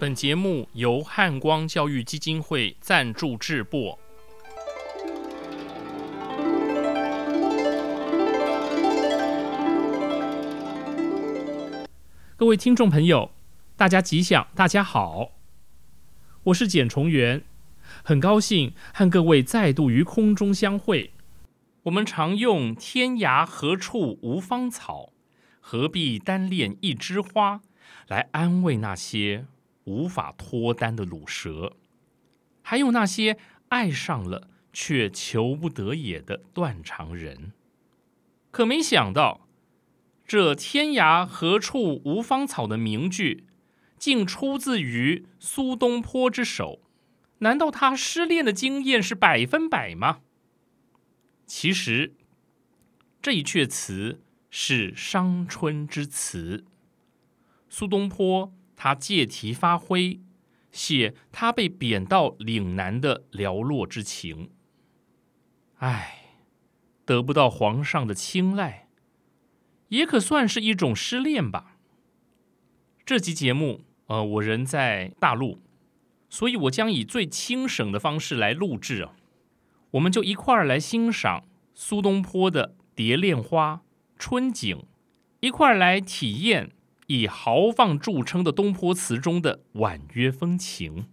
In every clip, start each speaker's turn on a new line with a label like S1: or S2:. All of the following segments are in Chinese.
S1: 本节目由汉光教育基金会赞助制播。各位听众朋友，大家吉祥，大家好，我是简崇元，很高兴和各位再度于空中相会。我们常用“天涯何处无芳草，何必单恋一枝花”来安慰那些。无法脱单的卤蛇，还有那些爱上了却求不得也的断肠人，可没想到，这“天涯何处无芳草”的名句，竟出自于苏东坡之手。难道他失恋的经验是百分百吗？其实，这一阙词是伤春之词，苏东坡。他借题发挥，写他被贬到岭南的寥落之情。唉，得不到皇上的青睐，也可算是一种失恋吧。这集节目，呃，我人在大陆，所以我将以最轻省的方式来录制啊。我们就一块儿来欣赏苏东坡的《蝶恋花·春景》，一块儿来体验。以豪放著称的东坡词中的婉约风情。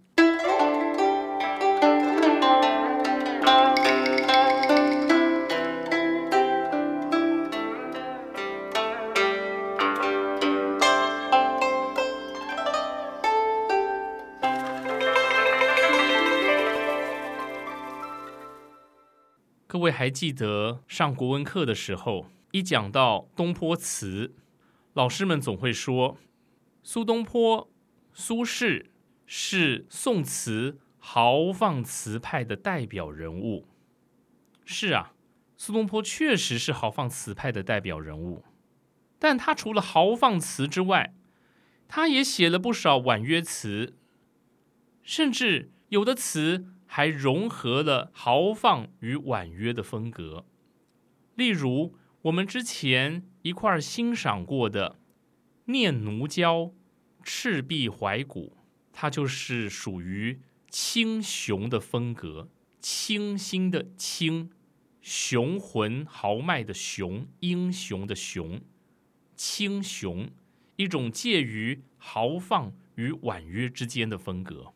S1: 各位还记得上国文课的时候，一讲到东坡词。老师们总会说，苏东坡、苏轼是宋词豪放词派的代表人物。是啊，苏东坡确实是豪放词派的代表人物。但他除了豪放词之外，他也写了不少婉约词，甚至有的词还融合了豪放与婉约的风格。例如，我们之前。一块儿欣赏过的《念奴娇·赤壁怀古》，它就是属于清雄的风格，清新的清，雄浑豪迈的雄，英雄的雄，清雄，一种介于豪放与婉约之间的风格。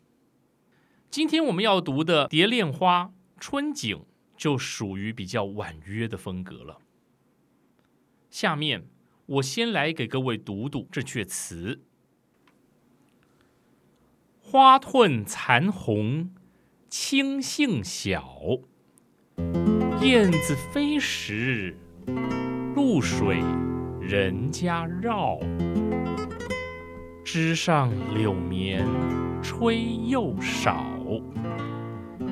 S1: 今天我们要读的《蝶恋花·春景》，就属于比较婉约的风格了。下面我先来给各位读读这阙词：花褪残红，青杏小，燕子飞时，露水人家绕。枝上柳绵吹又少，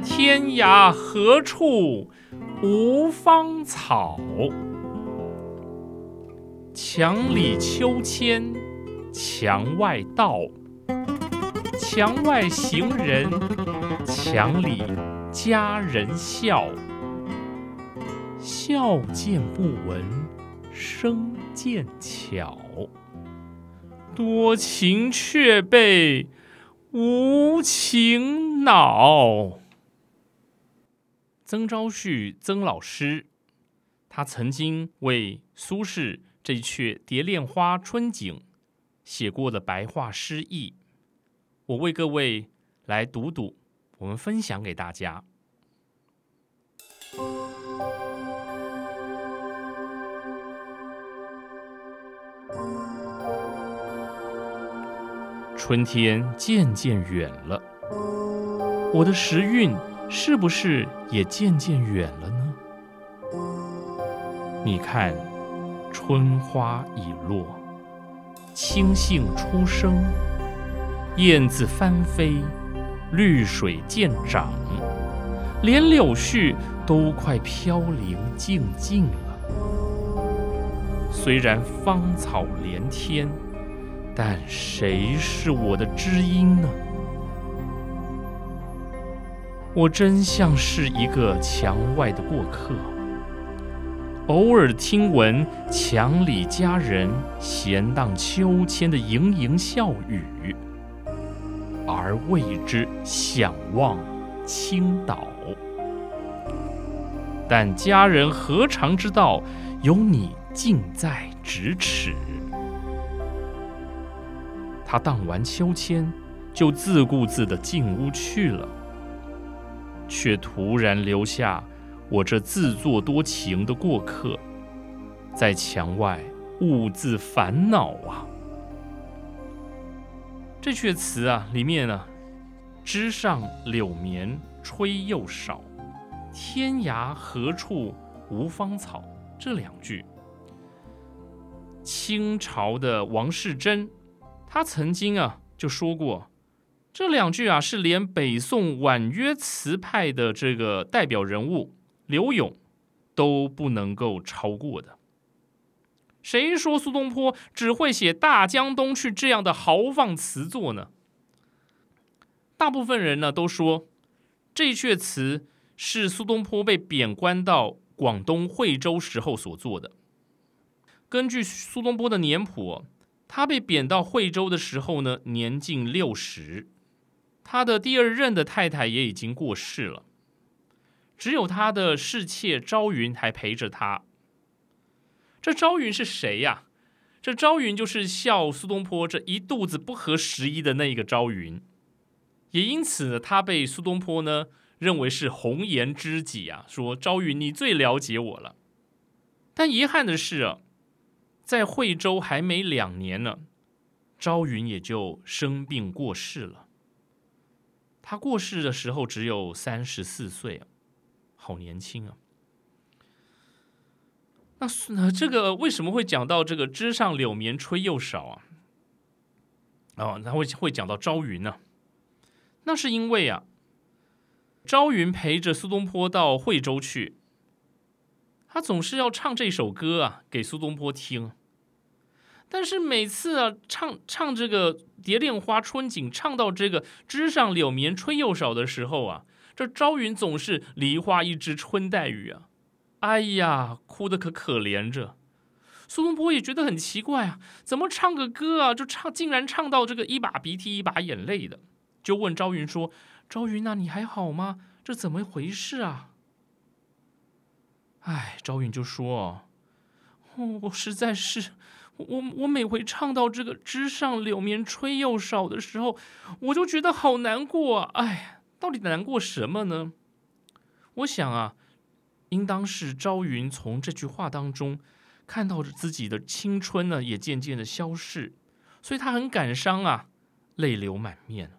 S1: 天涯何处无芳草？墙里秋千，墙外道。墙外行人，墙里佳人笑。笑渐不闻，声渐悄。多情却被无情恼。曾昭旭，曾老师，他曾经为苏轼。这一阙《蝶恋花·春景》写过的白话诗意，我为各位来读读，我们分享给大家。春天渐渐远了，我的时运是不是也渐渐远了呢？你看。春花已落，青杏初生，燕子翻飞，绿水渐长，连柳絮都快飘零尽尽了。虽然芳草连天，但谁是我的知音呢？我真像是一个墙外的过客。偶尔听闻墙里佳人闲荡秋千的盈盈笑语，而为之想望倾倒。但家人何尝知道，有你近在咫尺？他荡完秋千，就自顾自地进屋去了，却突然留下我这自作多情的过客，在墙外兀自烦恼啊！这阙词啊，里面呢，“枝上柳绵吹又少。”天涯何处无芳草？这两句，清朝的王士祯，他曾经啊就说过，这两句啊是连北宋婉约词派的这个代表人物柳永都不能够超过的。谁说苏东坡只会写《大江东去》这样的豪放词作呢？大部分人呢都说这阙词。是苏东坡被贬官到广东惠州时候所做的。根据苏东坡的年谱，他被贬到惠州的时候呢，年近六十，他的第二任的太太也已经过世了，只有他的侍妾朝云还陪着他。这朝云是谁呀？这朝云就是笑苏东坡这一肚子不合时宜的那个朝云，也因此呢，他被苏东坡呢。认为是红颜知己啊，说朝云你最了解我了。但遗憾的是啊，在惠州还没两年呢，朝云也就生病过世了。他过世的时候只有三十四岁啊，好年轻啊。那那这个为什么会讲到这个枝上柳绵吹又少啊？哦，他会会讲到朝云呢？那是因为啊。朝云陪着苏东坡到惠州去，他总是要唱这首歌啊给苏东坡听。但是每次啊唱唱这个《蝶恋花·春景》，唱到这个“枝上柳绵吹又少”的时候啊，这朝云总是“梨花一枝春带雨”啊，哎呀，哭得可可怜着。苏东坡也觉得很奇怪啊，怎么唱个歌啊，就唱竟然唱到这个一把鼻涕一把眼泪的，就问朝云说。朝云呐，你还好吗？这怎么回事啊？哎，朝云就说：“我实在是，我我每回唱到这个‘枝上柳绵吹又少’的时候，我就觉得好难过啊！哎，到底难过什么呢？我想啊，应当是朝云从这句话当中看到着自己的青春呢，也渐渐的消逝，所以他很感伤啊，泪流满面。”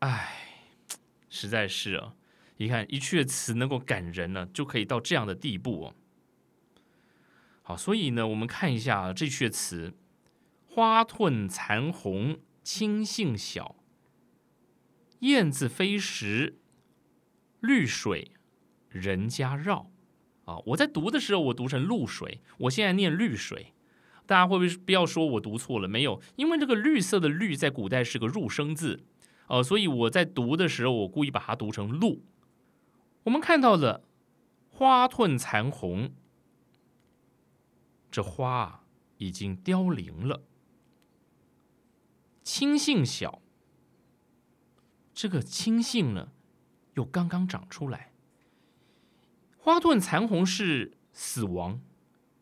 S1: 唉，实在是啊！你看一阙词能够感人呢，就可以到这样的地步哦。好，所以呢，我们看一下这阙词：花褪残红青杏小，燕子飞时绿水人家绕。啊，我在读的时候我读成露水，我现在念绿水，大家会不会不要说我读错了？没有，因为这个绿色的绿在古代是个入声字。呃，所以我在读的时候，我故意把它读成“露”。我们看到了花褪残红，这花啊已经凋零了。青杏小，这个青杏呢又刚刚长出来。花褪残红是死亡，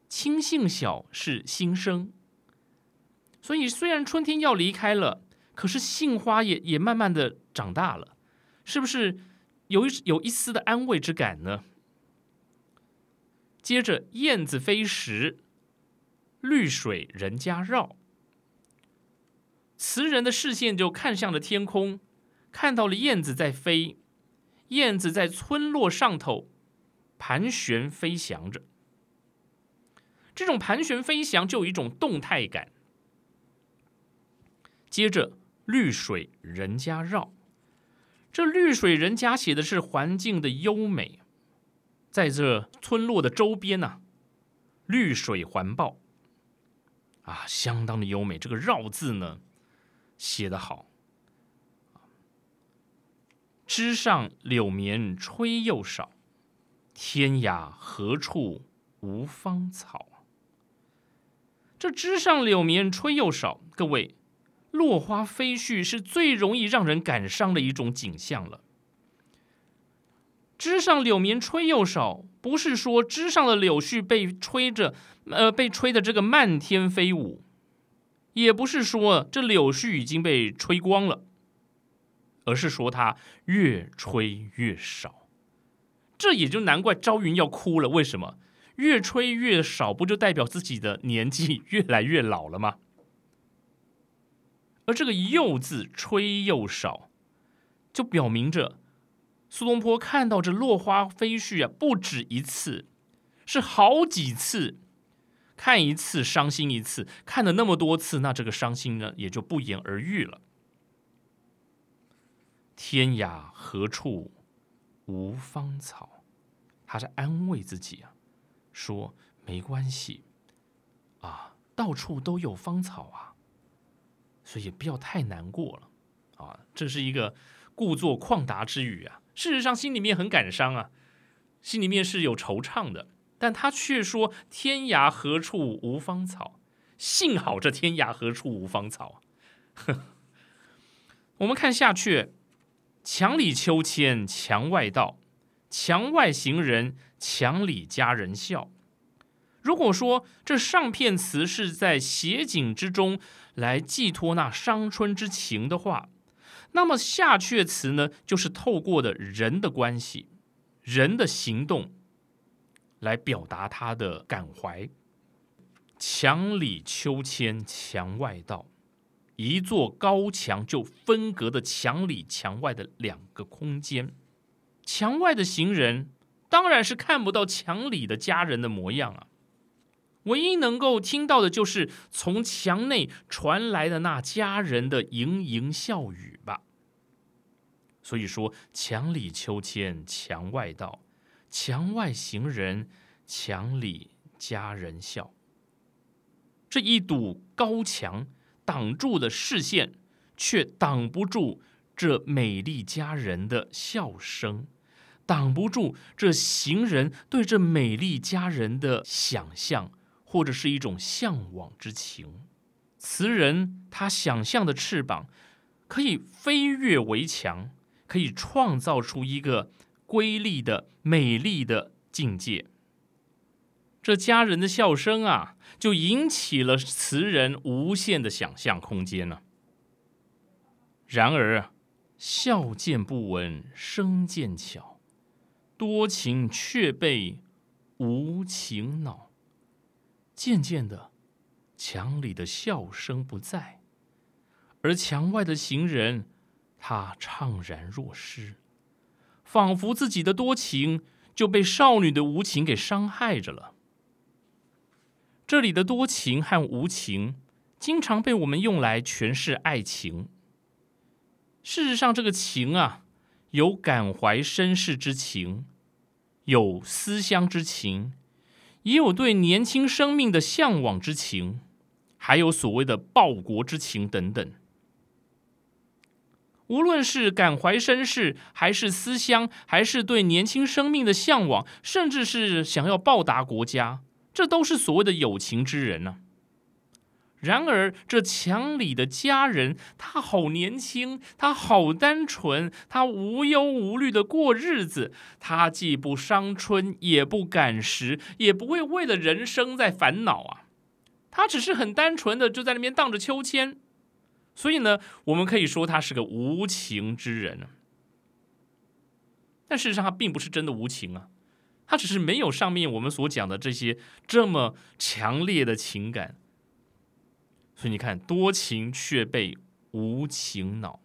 S1: 青杏小是新生。所以虽然春天要离开了。可是杏花也也慢慢的长大了，是不是有一有一丝的安慰之感呢？接着燕子飞时，绿水人家绕。词人的视线就看向了天空，看到了燕子在飞，燕子在村落上头盘旋飞翔着。这种盘旋飞翔就有一种动态感。接着。绿水人家绕，这绿水人家写的是环境的优美，在这村落的周边呢，绿水环抱，啊，相当的优美。这个绕字呢，写得好。枝上柳绵吹又少，天涯何处无芳草。这枝上柳绵吹又少，各位。落花飞絮是最容易让人感伤的一种景象了。枝上柳绵吹又少，不是说枝上的柳絮被吹着，呃，被吹的这个漫天飞舞，也不是说这柳絮已经被吹光了，而是说它越吹越少。这也就难怪朝云要哭了。为什么越吹越少？不就代表自己的年纪越来越老了吗？而这个“又”字吹又少，就表明着苏东坡看到这落花飞絮啊，不止一次，是好几次。看一次伤心一次，看了那么多次，那这个伤心呢，也就不言而喻了。天涯何处无芳草？他在安慰自己啊，说没关系啊，到处都有芳草啊。所以也不要太难过了，啊，这是一个故作旷达之语啊。事实上，心里面很感伤啊，心里面是有惆怅的。但他却说：“天涯何处无芳草？幸好这天涯何处无芳草。”我们看下去，墙里秋千墙外道，墙外行人墙里佳人笑。如果说这上片词是在写景之中来寄托那伤春之情的话，那么下阙词呢，就是透过的人的关系、人的行动来表达他的感怀。墙里秋千墙外道，一座高墙就分隔的墙里墙外的两个空间，墙外的行人当然是看不到墙里的家人的模样啊。唯一能够听到的就是从墙内传来的那家人的盈盈笑语吧。所以说，墙里秋千墙外道，墙外行人墙里家人笑。这一堵高墙挡住了视线，却挡不住这美丽佳人的笑声，挡不住这行人对这美丽佳人的想象。或者是一种向往之情，词人他想象的翅膀可以飞越围墙，可以创造出一个瑰丽的、美丽的境界。这家人的笑声啊，就引起了词人无限的想象空间呢。然而，笑渐不闻声渐悄，多情却被无情恼。渐渐的，墙里的笑声不在，而墙外的行人，他怅然若失，仿佛自己的多情就被少女的无情给伤害着了。这里的多情和无情，经常被我们用来诠释爱情。事实上，这个情啊，有感怀身世之情，有思乡之情。也有对年轻生命的向往之情，还有所谓的报国之情等等。无论是感怀身世，还是思乡，还是对年轻生命的向往，甚至是想要报答国家，这都是所谓的有情之人呢。然而，这墙里的家人，他好年轻，他好单纯，他无忧无虑的过日子，他既不伤春，也不感时，也不会为了人生在烦恼啊。他只是很单纯的就在那边荡着秋千，所以呢，我们可以说他是个无情之人。但事实上，他并不是真的无情啊，他只是没有上面我们所讲的这些这么强烈的情感。所以你看，多情却被无情恼。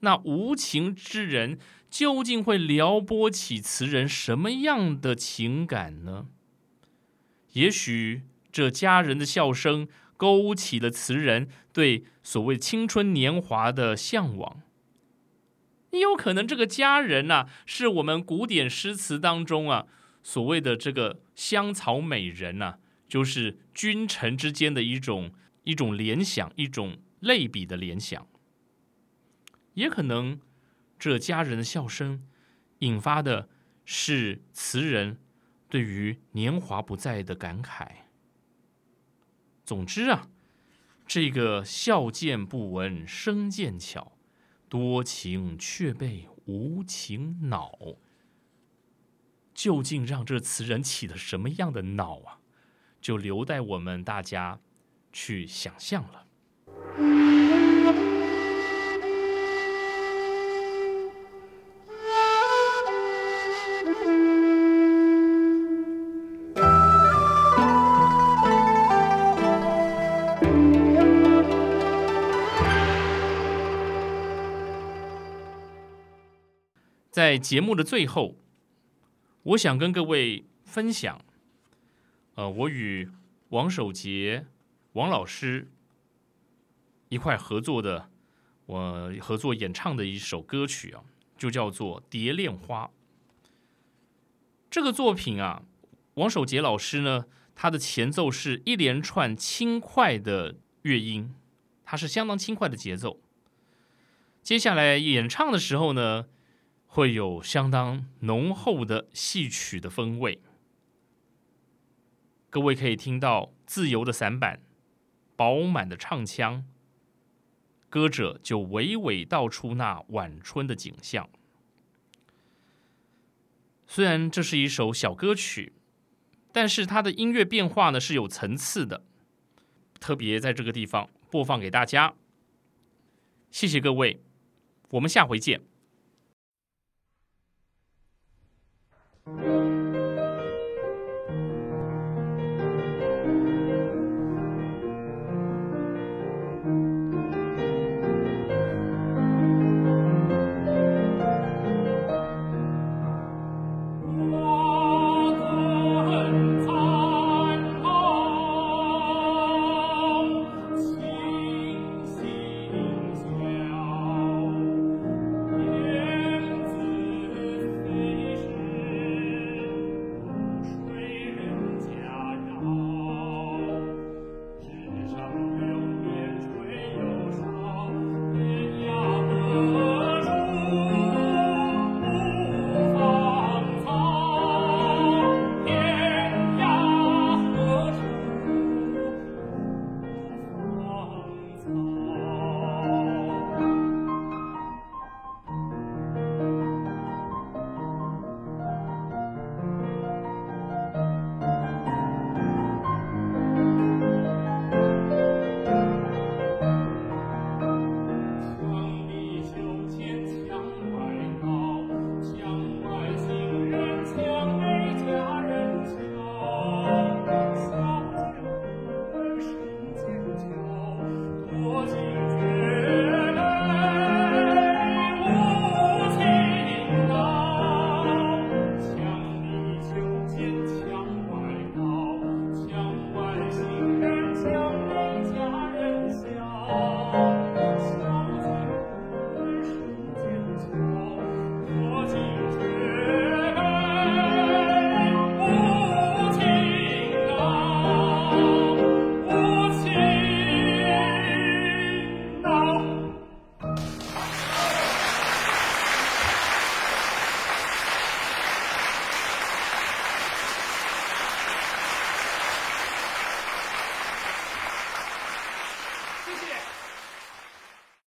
S1: 那无情之人究竟会撩拨起词人什么样的情感呢？也许这家人的笑声勾起了词人对所谓青春年华的向往。也有可能这个佳人呐，是我们古典诗词当中啊所谓的这个香草美人呐，就是君臣之间的一种。一种联想，一种类比的联想，也可能这家人的笑声引发的是词人对于年华不在的感慨。总之啊，这个笑渐不闻声渐悄，多情却被无情恼。究竟让这词人起了什么样的恼啊？就留待我们大家去想象了。在节目的最后。我想跟各位分享，呃，我与王守杰王老师一块合作的，我合作演唱的一首歌曲啊，就叫做《蝶恋花》。这个作品啊，王守杰老师呢，他的前奏是一连串轻快的乐音，它是相当轻快的节奏。接下来演唱的时候呢。会有相当浓厚的戏曲的风味，各位可以听到自由的散板、饱满的唱腔，歌者就娓娓道出那晚春的景象。虽然这是一首小歌曲，但是它的音乐变化呢是有层次的，特别在这个地方播放给大家。谢谢各位，我们下回见。